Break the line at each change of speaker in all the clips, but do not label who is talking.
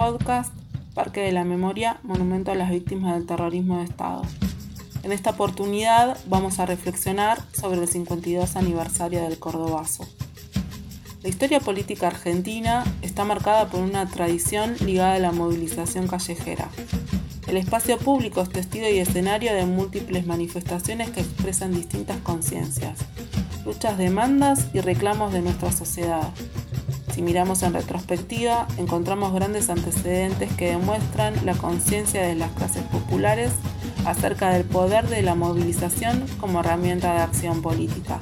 podcast Parque de la Memoria, Monumento a las Víctimas del Terrorismo de Estado. En esta oportunidad vamos a reflexionar sobre el 52 aniversario del Cordobazo. La historia política argentina está marcada por una tradición ligada a la movilización callejera. El espacio público es testigo y escenario de múltiples manifestaciones que expresan distintas conciencias, luchas, demandas y reclamos de nuestra sociedad. Si miramos en retrospectiva, encontramos grandes antecedentes que demuestran la conciencia de las clases populares acerca del poder de la movilización como herramienta de acción política.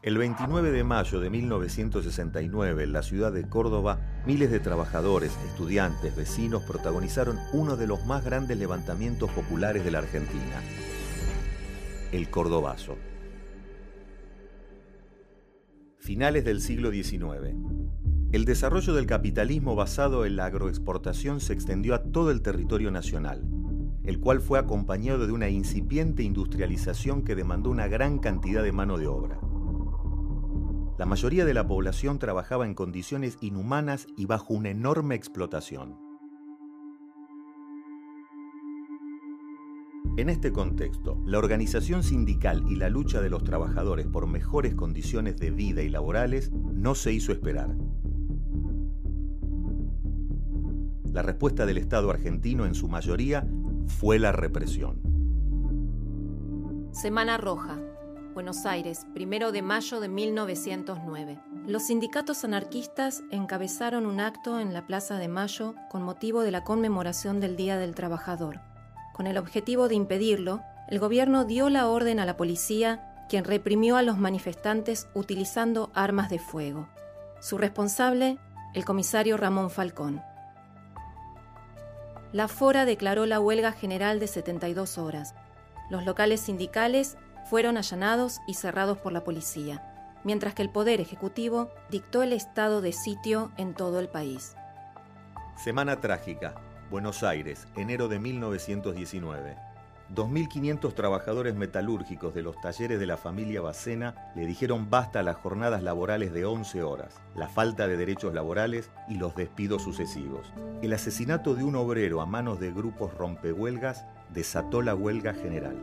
El 29 de mayo de 1969, en la ciudad de Córdoba, miles de trabajadores, estudiantes, vecinos protagonizaron uno de los más grandes levantamientos populares de la Argentina, el Cordobazo. Finales del siglo XIX. El desarrollo del capitalismo basado en la agroexportación se extendió a todo el territorio nacional, el cual fue acompañado de una incipiente industrialización que demandó una gran cantidad de mano de obra. La mayoría de la población trabajaba en condiciones inhumanas y bajo una enorme explotación. En este contexto, la organización sindical y la lucha de los trabajadores por mejores condiciones de vida y laborales no se hizo esperar. La respuesta del Estado argentino en su mayoría fue la represión.
Semana Roja, Buenos Aires, primero de mayo de 1909. Los sindicatos anarquistas encabezaron un acto en la Plaza de Mayo con motivo de la conmemoración del Día del Trabajador. Con el objetivo de impedirlo, el gobierno dio la orden a la policía, quien reprimió a los manifestantes utilizando armas de fuego. Su responsable, el comisario Ramón Falcón. La Fora declaró la huelga general de 72 horas. Los locales sindicales fueron allanados y cerrados por la policía, mientras que el Poder Ejecutivo dictó el estado de sitio en todo el país.
Semana trágica. Buenos Aires, enero de 1919. 2.500 trabajadores metalúrgicos de los talleres de la familia Bacena le dijeron basta a las jornadas laborales de 11 horas, la falta de derechos laborales y los despidos sucesivos. El asesinato de un obrero a manos de grupos rompehuelgas desató la huelga general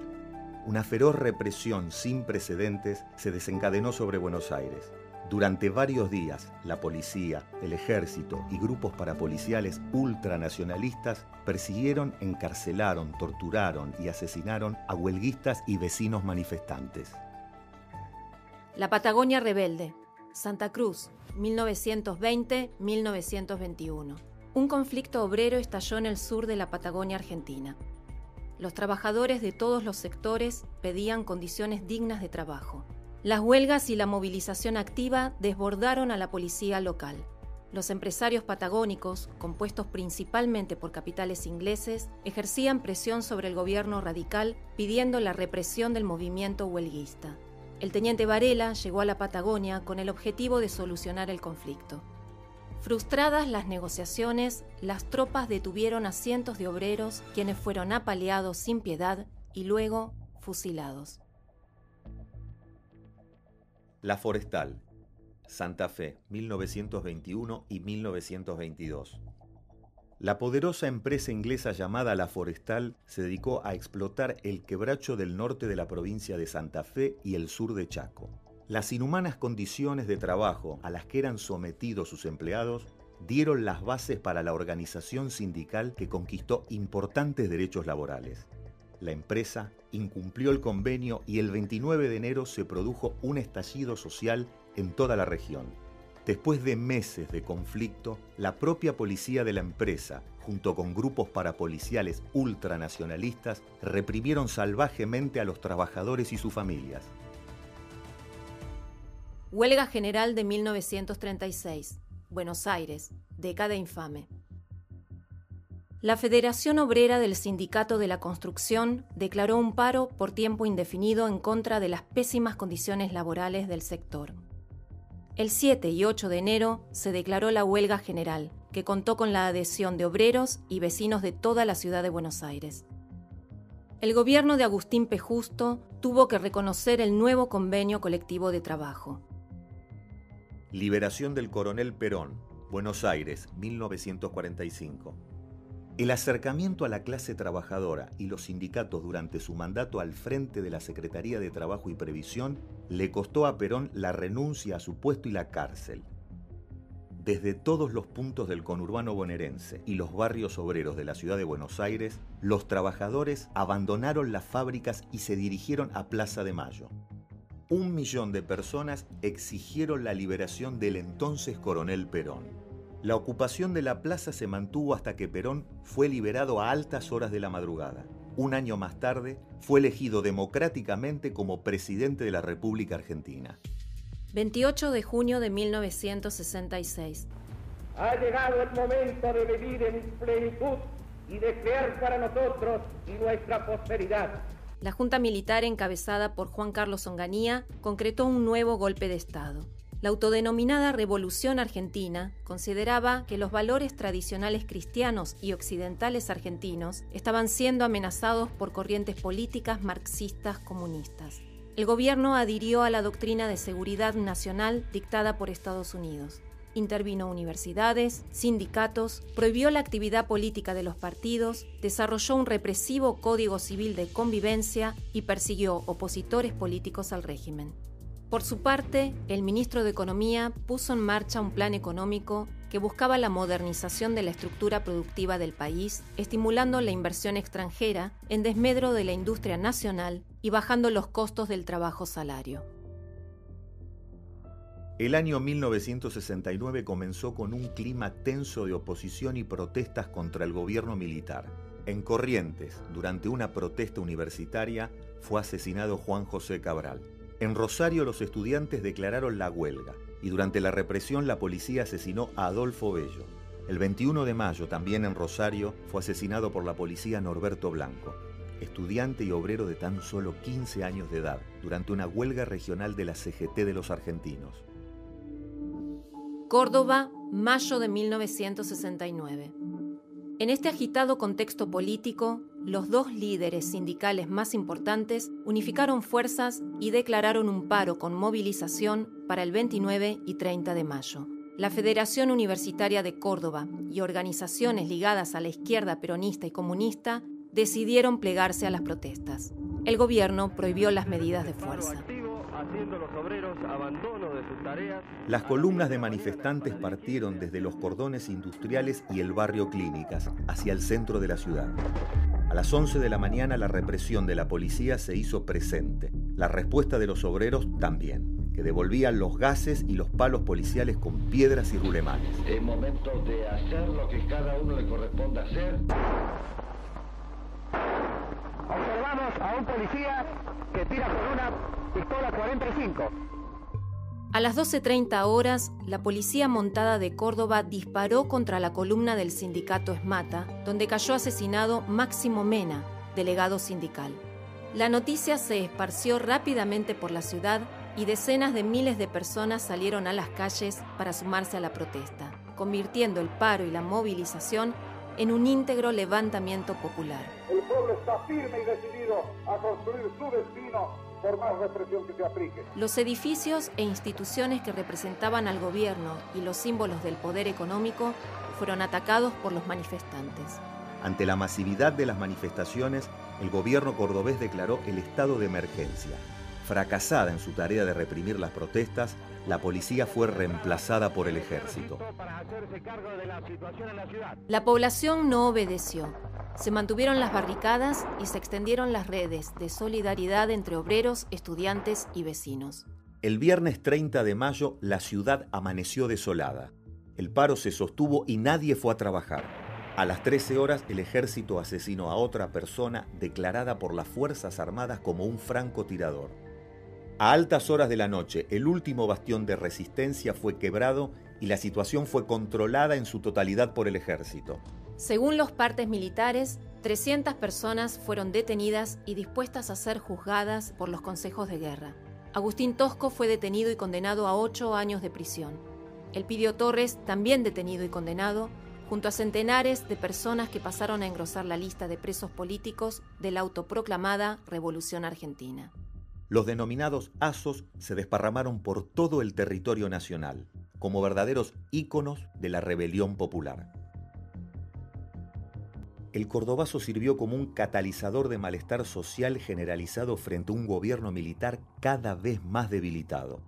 una feroz represión sin precedentes se desencadenó sobre Buenos Aires. Durante varios días, la policía, el ejército y grupos parapoliciales ultranacionalistas persiguieron, encarcelaron, torturaron y asesinaron a huelguistas y vecinos manifestantes.
La Patagonia Rebelde, Santa Cruz, 1920-1921. Un conflicto obrero estalló en el sur de la Patagonia Argentina. Los trabajadores de todos los sectores pedían condiciones dignas de trabajo. Las huelgas y la movilización activa desbordaron a la policía local. Los empresarios patagónicos, compuestos principalmente por capitales ingleses, ejercían presión sobre el gobierno radical pidiendo la represión del movimiento huelguista. El teniente Varela llegó a la Patagonia con el objetivo de solucionar el conflicto. Frustradas las negociaciones, las tropas detuvieron a cientos de obreros quienes fueron apaleados sin piedad y luego fusilados.
La Forestal, Santa Fe, 1921 y 1922. La poderosa empresa inglesa llamada La Forestal se dedicó a explotar el quebracho del norte de la provincia de Santa Fe y el sur de Chaco. Las inhumanas condiciones de trabajo a las que eran sometidos sus empleados dieron las bases para la organización sindical que conquistó importantes derechos laborales. La empresa incumplió el convenio y el 29 de enero se produjo un estallido social en toda la región. Después de meses de conflicto, la propia policía de la empresa, junto con grupos parapoliciales ultranacionalistas, reprimieron salvajemente a los trabajadores y sus familias.
Huelga General de 1936. Buenos Aires. Década infame. La Federación Obrera del Sindicato de la Construcción declaró un paro por tiempo indefinido en contra de las pésimas condiciones laborales del sector. El 7 y 8 de enero se declaró la huelga general, que contó con la adhesión de obreros y vecinos de toda la ciudad de Buenos Aires. El gobierno de Agustín P. Justo tuvo que reconocer el nuevo convenio colectivo de trabajo.
Liberación del coronel Perón, Buenos Aires, 1945. El acercamiento a la clase trabajadora y los sindicatos durante su mandato al frente de la Secretaría de Trabajo y Previsión le costó a Perón la renuncia a su puesto y la cárcel. Desde todos los puntos del conurbano bonaerense y los barrios obreros de la ciudad de Buenos Aires, los trabajadores abandonaron las fábricas y se dirigieron a Plaza de Mayo. Un millón de personas exigieron la liberación del entonces coronel Perón. La ocupación de la plaza se mantuvo hasta que Perón fue liberado a altas horas de la madrugada. Un año más tarde, fue elegido democráticamente como presidente de la República Argentina.
28 de junio de 1966.
Ha llegado el momento de vivir en plenitud y de crear para nosotros y nuestra posteridad.
La Junta Militar encabezada por Juan Carlos Onganía concretó un nuevo golpe de Estado. La autodenominada Revolución Argentina consideraba que los valores tradicionales cristianos y occidentales argentinos estaban siendo amenazados por corrientes políticas marxistas comunistas el gobierno adhirió a la doctrina de seguridad nacional dictada por Estados Unidos. Intervino universidades, sindicatos, prohibió la actividad política de los partidos, desarrolló un represivo código civil de convivencia y persiguió opositores políticos al régimen. Por su parte, el ministro de Economía puso en marcha un plan económico que buscaba la modernización de la estructura productiva del país, estimulando la inversión extranjera en desmedro de la industria nacional y bajando los costos del trabajo salario.
El año 1969 comenzó con un clima tenso de oposición y protestas contra el gobierno militar. En Corrientes, durante una protesta universitaria, fue asesinado Juan José Cabral. En Rosario los estudiantes declararon la huelga y durante la represión la policía asesinó a Adolfo Bello. El 21 de mayo, también en Rosario, fue asesinado por la policía Norberto Blanco, estudiante y obrero de tan solo 15 años de edad, durante una huelga regional de la CGT de los argentinos.
Córdoba, mayo de 1969. En este agitado contexto político, los dos líderes sindicales más importantes unificaron fuerzas y declararon un paro con movilización para el 29 y 30 de mayo. La Federación Universitaria de Córdoba y organizaciones ligadas a la izquierda peronista y comunista decidieron plegarse a las protestas. El gobierno prohibió las medidas de fuerza.
Las columnas de manifestantes partieron desde los cordones industriales y el barrio Clínicas hacia el centro de la ciudad. A las 11 de la mañana la represión de la policía se hizo presente. La respuesta de los obreros también, que devolvían los gases y los palos policiales con piedras y rulemanes.
Es momento de hacer lo que cada uno le corresponde hacer.
Observamos a un policía que tira con una pistola 45.
A las 12.30 horas, la policía montada de Córdoba disparó contra la columna del sindicato Esmata, donde cayó asesinado Máximo Mena, delegado sindical. La noticia se esparció rápidamente por la ciudad y decenas de miles de personas salieron a las calles para sumarse a la protesta, convirtiendo el paro y la movilización en un íntegro levantamiento popular.
El pueblo está firme y decidido a construir su destino por más represión que se aplique.
Los edificios e instituciones que representaban al gobierno y los símbolos del poder económico fueron atacados por los manifestantes.
Ante la masividad de las manifestaciones, el gobierno cordobés declaró el estado de emergencia. Fracasada en su tarea de reprimir las protestas, la policía fue reemplazada por el ejército.
La población no obedeció. Se mantuvieron las barricadas y se extendieron las redes de solidaridad entre obreros, estudiantes y vecinos.
El viernes 30 de mayo la ciudad amaneció desolada. El paro se sostuvo y nadie fue a trabajar. A las 13 horas el ejército asesinó a otra persona declarada por las Fuerzas Armadas como un francotirador. A altas horas de la noche, el último bastión de resistencia fue quebrado y la situación fue controlada en su totalidad por el ejército.
Según los partes militares, 300 personas fueron detenidas y dispuestas a ser juzgadas por los consejos de guerra. Agustín Tosco fue detenido y condenado a ocho años de prisión. Elpidio Torres, también detenido y condenado, junto a centenares de personas que pasaron a engrosar la lista de presos políticos de la autoproclamada Revolución Argentina.
Los denominados ASOS se desparramaron por todo el territorio nacional. como verdaderos íconos de la rebelión popular. El cordobazo sirvió como un catalizador de malestar social generalizado frente a un gobierno militar cada vez más debilitado.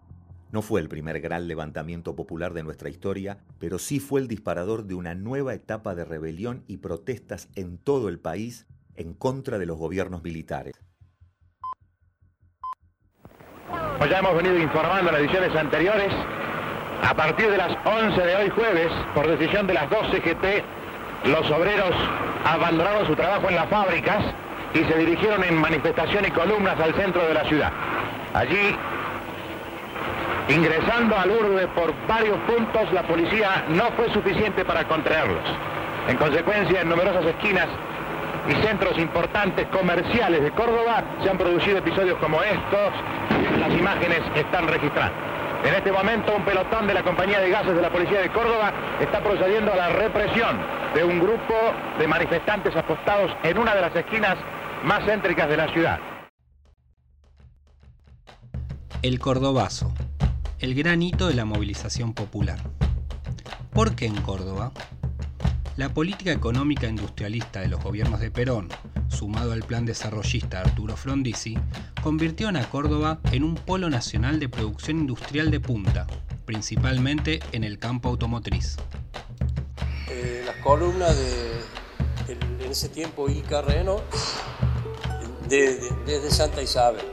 No fue el primer gran levantamiento popular de nuestra historia, pero sí fue el disparador de una nueva etapa de rebelión y protestas en todo el país en contra de los gobiernos militares.
Pues ya hemos venido informando en las ediciones anteriores, a partir de las 11 de hoy jueves, por decisión de las dos CGT, los obreros abandonaron su trabajo en las fábricas y se dirigieron en manifestación y columnas al centro de la ciudad. Allí Ingresando al urbe por varios puntos, la policía no fue suficiente para contraerlos. En consecuencia, en numerosas esquinas y centros importantes comerciales de Córdoba se han producido episodios como estos. Las imágenes están registradas. En este momento, un pelotón de la compañía de gases de la policía de Córdoba está procediendo a la represión de un grupo de manifestantes apostados en una de las esquinas más céntricas de la ciudad.
El Cordobazo, el gran hito de la movilización popular. ¿Por qué en Córdoba? La política económica industrialista de los gobiernos de Perón, sumado al plan desarrollista Arturo Frondizi, convirtió a Córdoba en un polo nacional de producción industrial de punta, principalmente en el campo automotriz.
Eh, las columnas de, en ese tiempo Ica Reno, desde Santa Isabel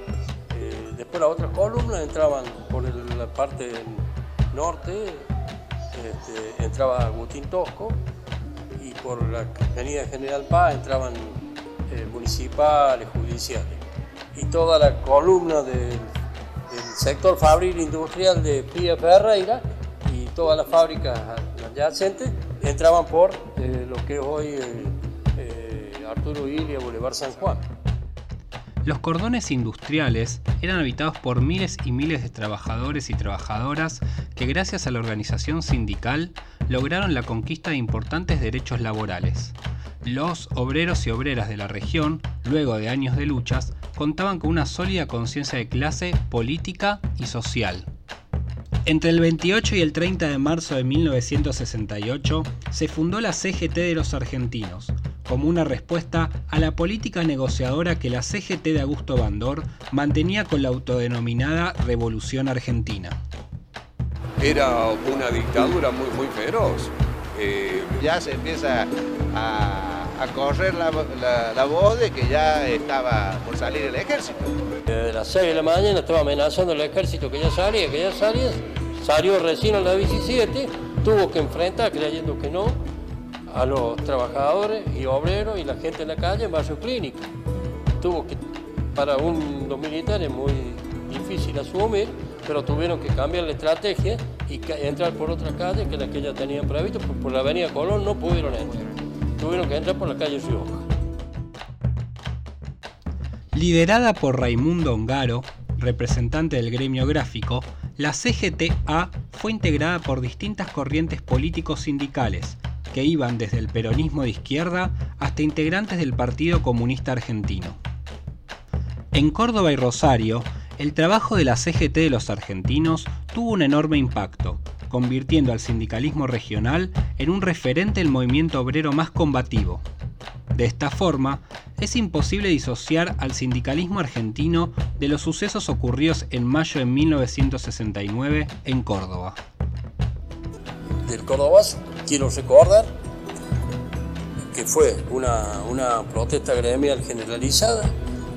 Después las otras columnas entraban por la parte norte, este, entraba Agustín Tosco por la avenida General Paz entraban eh, municipales, judiciales. Y toda la columna del, sector fabril industrial de Pía Ferreira y todas las fábricas adyacentes entraban por eh, lo que es hoy eh, Arturo Ilia, Boulevard San Juan.
Los cordones industriales eran habitados por miles y miles de trabajadores y trabajadoras que gracias a la organización sindical lograron la conquista de importantes derechos laborales. Los obreros y obreras de la región, luego de años de luchas, contaban con una sólida conciencia de clase política y social. Entre el 28 y el 30 de marzo de 1968 se fundó la CGT de los argentinos, como una respuesta a la política negociadora que la CGT de Augusto Bandor mantenía con la autodenominada Revolución Argentina.
Era una dictadura muy, muy feroz.
Eh, ya se empieza a, correr la, voz de que ya estaba por salir el ejército.
Desde las 6 de la mañana estaba amenazando el ejército que ya salía, que ya salía. Salió recién a las 17, tuvo que enfrentar creyendo que no, a los trabajadores y obreros y la gente en la calle en barrio clínico. Tuvo que, para un, los militares muy difícil asumir, pero tuvieron que cambiar la estrategia y entrar por otra calle que la que ya tenían previsto, porque por la avenida Colón no pudieron entrar. Tuvieron que entrar por la calle Rioja.
Liderada por Raimundo Ongaro, representante del gremio gráfico, la CGTA fue integrada por distintas corrientes políticos sindicales, que iban desde el peronismo de izquierda hasta integrantes del Partido Comunista Argentino. En Córdoba y Rosario, el trabajo de la CGT de los argentinos tuvo un enorme impacto, convirtiendo al sindicalismo regional en un referente del movimiento obrero más combativo. De esta forma, es imposible disociar al sindicalismo argentino de los sucesos ocurridos en mayo de 1969 en Córdoba.
Del Córdobazo quiero recordar que fue una, una protesta gremial generalizada,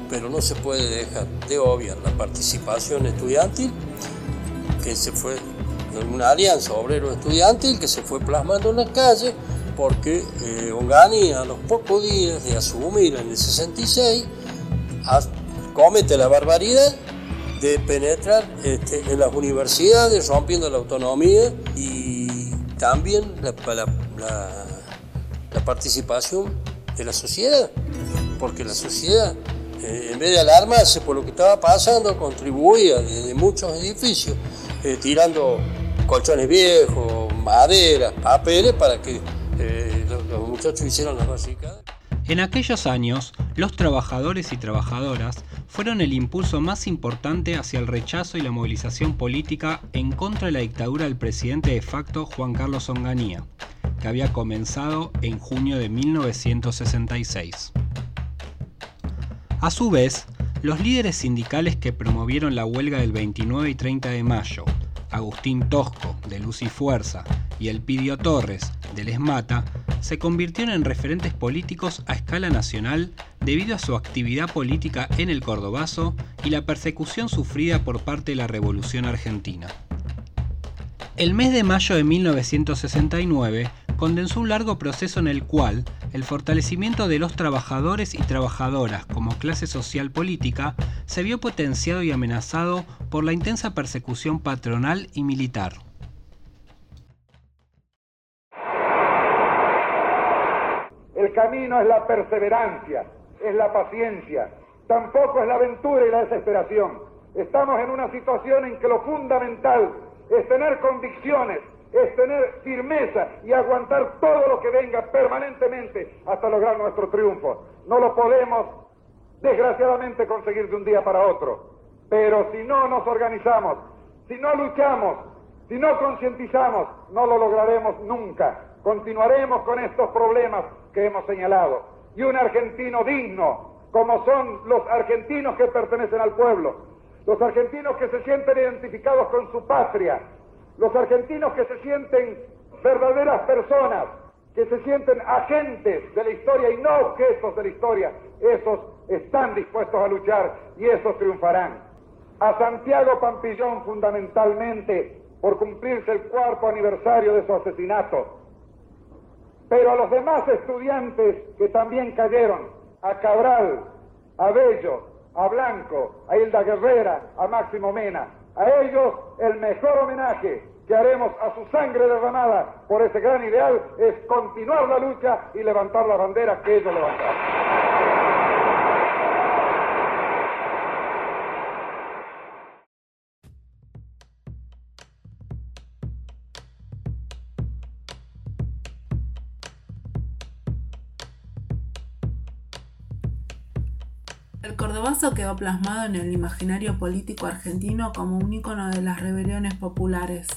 pero no se puede dejar de obviar la participación estudiantil, que se fue una alianza obrero estudiantil que se fue plasmando en la calle, porque eh, Ongani a los pocos días de asumir en el 66 comete la barbaridad de penetrar este, en las universidades rompiendo la autonomía y también la, la, participación de la sociedad, porque la sociedad, eh, en vez de alarmarse por lo que estaba pasando, contribuía desde muchos edificios, eh, tirando colchones viejos, maderas, papeles, para que eh, los, muchachos hicieran las básicas.
En aquellos años, los trabajadores y trabajadoras fueron el impulso más importante hacia el rechazo y la movilización política en contra de la dictadura del presidente de facto Juan Carlos Onganía, que había comenzado en junio de 1966. A su vez, los líderes sindicales que promovieron la huelga del 29 y 30 de mayo, Agustín Tosco, de Luz y Fuerza, y Elpidio Torres, de Les Mata, se convirtieron en referentes políticos a escala nacional debido a su actividad política en el Cordobazo y la persecución sufrida por parte de la Revolución Argentina. El mes de mayo de 1969 condensó un largo proceso en el cual el fortalecimiento de los trabajadores y trabajadoras como clase social política se vio potenciado y amenazado por la intensa persecución patronal y militar.
El camino es la perseverancia, es la paciencia, tampoco es la aventura y la desesperación. Estamos en una situación en que lo fundamental es tener convicciones, es tener firmeza y aguantar todo lo que venga permanentemente hasta lograr nuestro triunfo. No lo podemos, desgraciadamente, conseguir de un día para otro. Pero si no nos organizamos, si no luchamos, si no concientizamos, no lo lograremos nunca. Continuaremos con estos problemas que hemos señalado. Y un argentino digno, como son los argentinos que pertenecen al pueblo, los argentinos que se sienten identificados con su patria, los argentinos que se sienten verdaderas personas, que se sienten agentes de la historia y no objetos de la historia, esos están dispuestos a luchar y esos triunfarán. A Santiago Pampillón fundamentalmente por cumplirse el cuarto aniversario de su asesinato, pero a los demás estudiantes que también cayeron, a Cabral, a Bello, a Blanco, a Hilda Guerrera, a Máximo Mena, a ellos el mejor homenaje que haremos a su sangre derramada por ese gran ideal es continuar la lucha y levantar la bandera que ellos levantaron.
El cordobazo quedó plasmado en el imaginario político argentino como un ícono de las rebeliones populares.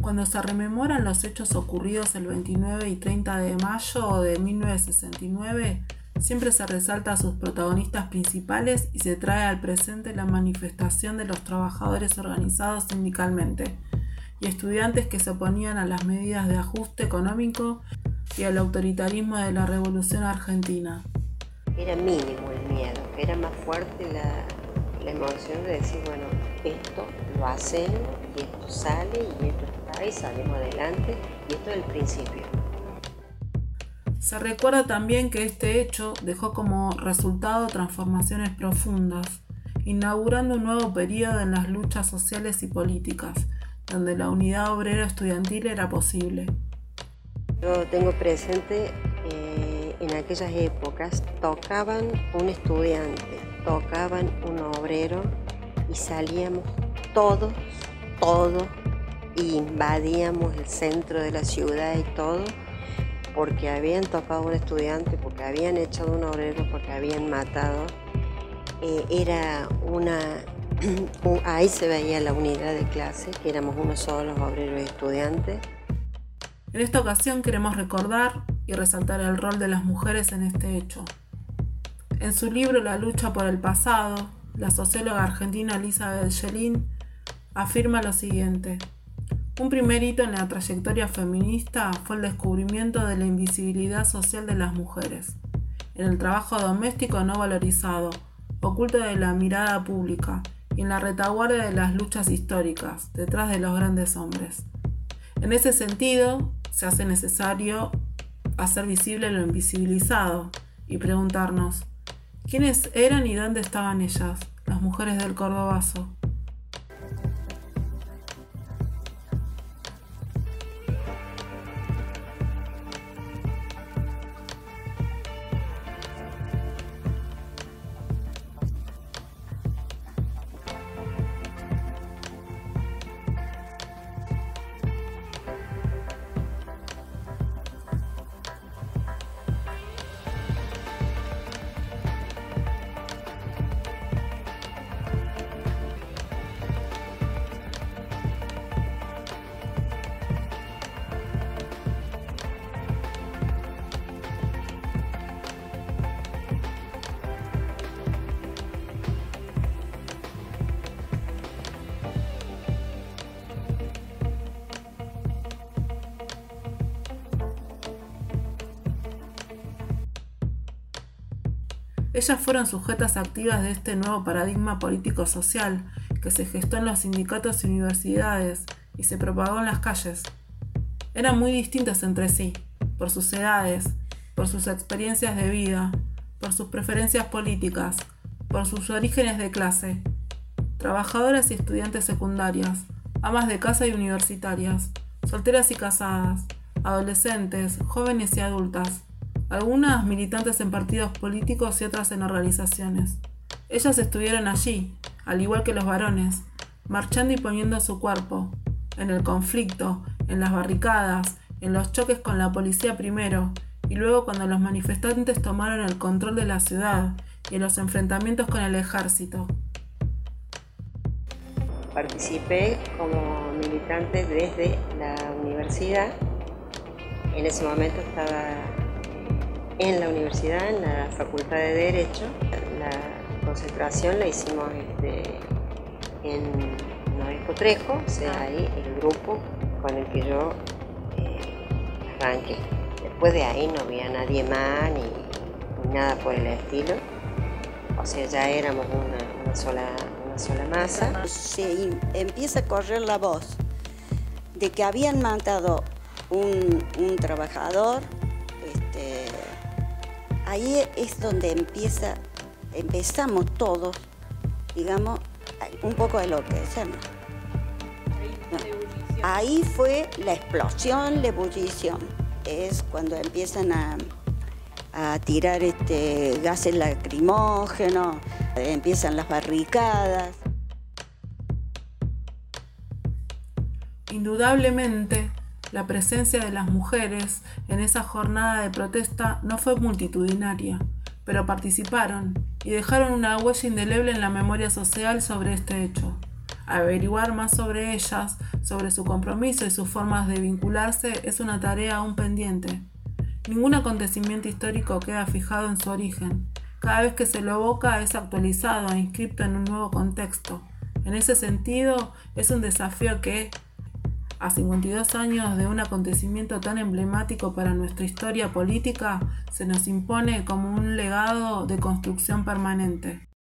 Cuando se rememoran los hechos ocurridos el 29 y 30 de mayo de 1969, siempre se resalta a sus protagonistas principales y se trae al presente la manifestación de los trabajadores organizados sindicalmente y estudiantes que se oponían a las medidas de ajuste económico y al autoritarismo de la Revolución Argentina
era mínimo era más fuerte la, emoción de decir, bueno, esto lo hacemos y esto sale y esto está y salimos adelante y esto es el principio.
Se recuerda también que este hecho dejó como resultado transformaciones profundas, inaugurando un nuevo periodo en las luchas sociales y políticas, donde la unidad obrera estudiantil era posible.
Yo tengo presente en aquellas épocas tocaban un estudiante, tocaban un obrero y salíamos todos, todos, e invadíamos el centro de la ciudad y todo, porque habían tocado un estudiante, porque habían echado un obrero, porque habían matado. Eh, era una. Ahí se veía la unidad de clase, que éramos unos solos obreros y estudiantes.
En esta ocasión queremos recordar y resaltar el rol de las mujeres en este hecho. En su libro La lucha por el pasado, la socióloga argentina Elizabeth Schelin afirma lo siguiente. Un primer hito en la trayectoria feminista fue el descubrimiento de la invisibilidad social de las mujeres, en el trabajo doméstico no valorizado, oculto de la mirada pública y en la retaguardia de las luchas históricas, detrás de los grandes hombres. En ese sentido, se hace necesario hacer visible lo invisibilizado y preguntarnos, ¿quiénes eran y dónde estaban ellas, las mujeres del Cordobazo? Ellas fueron sujetas activas de este nuevo paradigma político-social que se gestó en los sindicatos y universidades y se propagó en las calles. Eran muy distintas entre sí, por sus edades, por sus experiencias de vida, por sus preferencias políticas, por sus orígenes de clase. Trabajadoras y estudiantes secundarias, amas de casa y universitarias, solteras y casadas, adolescentes, jóvenes y adultas, algunas militantes en partidos políticos y otras en organizaciones. Ellas estuvieron allí, al igual que los varones, marchando y poniendo su cuerpo, en el conflicto, en las barricadas, en los choques con la policía primero, y luego cuando los manifestantes tomaron el control de la ciudad y en los enfrentamientos con el ejército.
Participé como militante desde la universidad. En ese momento estaba en la universidad, en la Facultad de Derecho. La concentración la hicimos este, en Norisco Trejo, o sea, ahí el grupo con el que yo eh, arranqué. Después de ahí no había nadie más ni, nada por el estilo. O sea, ya éramos una, sola, una sola masa.
Se empieza a correr la voz de que habían matado un, un trabajador. Ahí es donde empieza, empezamos todos, digamos, un poco de lo que decimos. Ahí fue la explosión, la ebullición. Es cuando empiezan a, tirar este, gases lacrimógenos, empiezan las barricadas.
Indudablemente, la presencia de las mujeres en esa jornada de protesta no fue multitudinaria, pero participaron y dejaron una huella indeleble en la memoria social sobre este hecho. Averiguar más sobre ellas, sobre su compromiso y sus formas de vincularse es una tarea aún pendiente. Ningún acontecimiento histórico queda fijado en su origen. Cada vez que se lo evoca es actualizado e inscrito en un nuevo contexto. En ese sentido, es un desafío que, a 52 años de un acontecimiento tan emblemático para nuestra historia política, se nos impone como un legado de construcción permanente.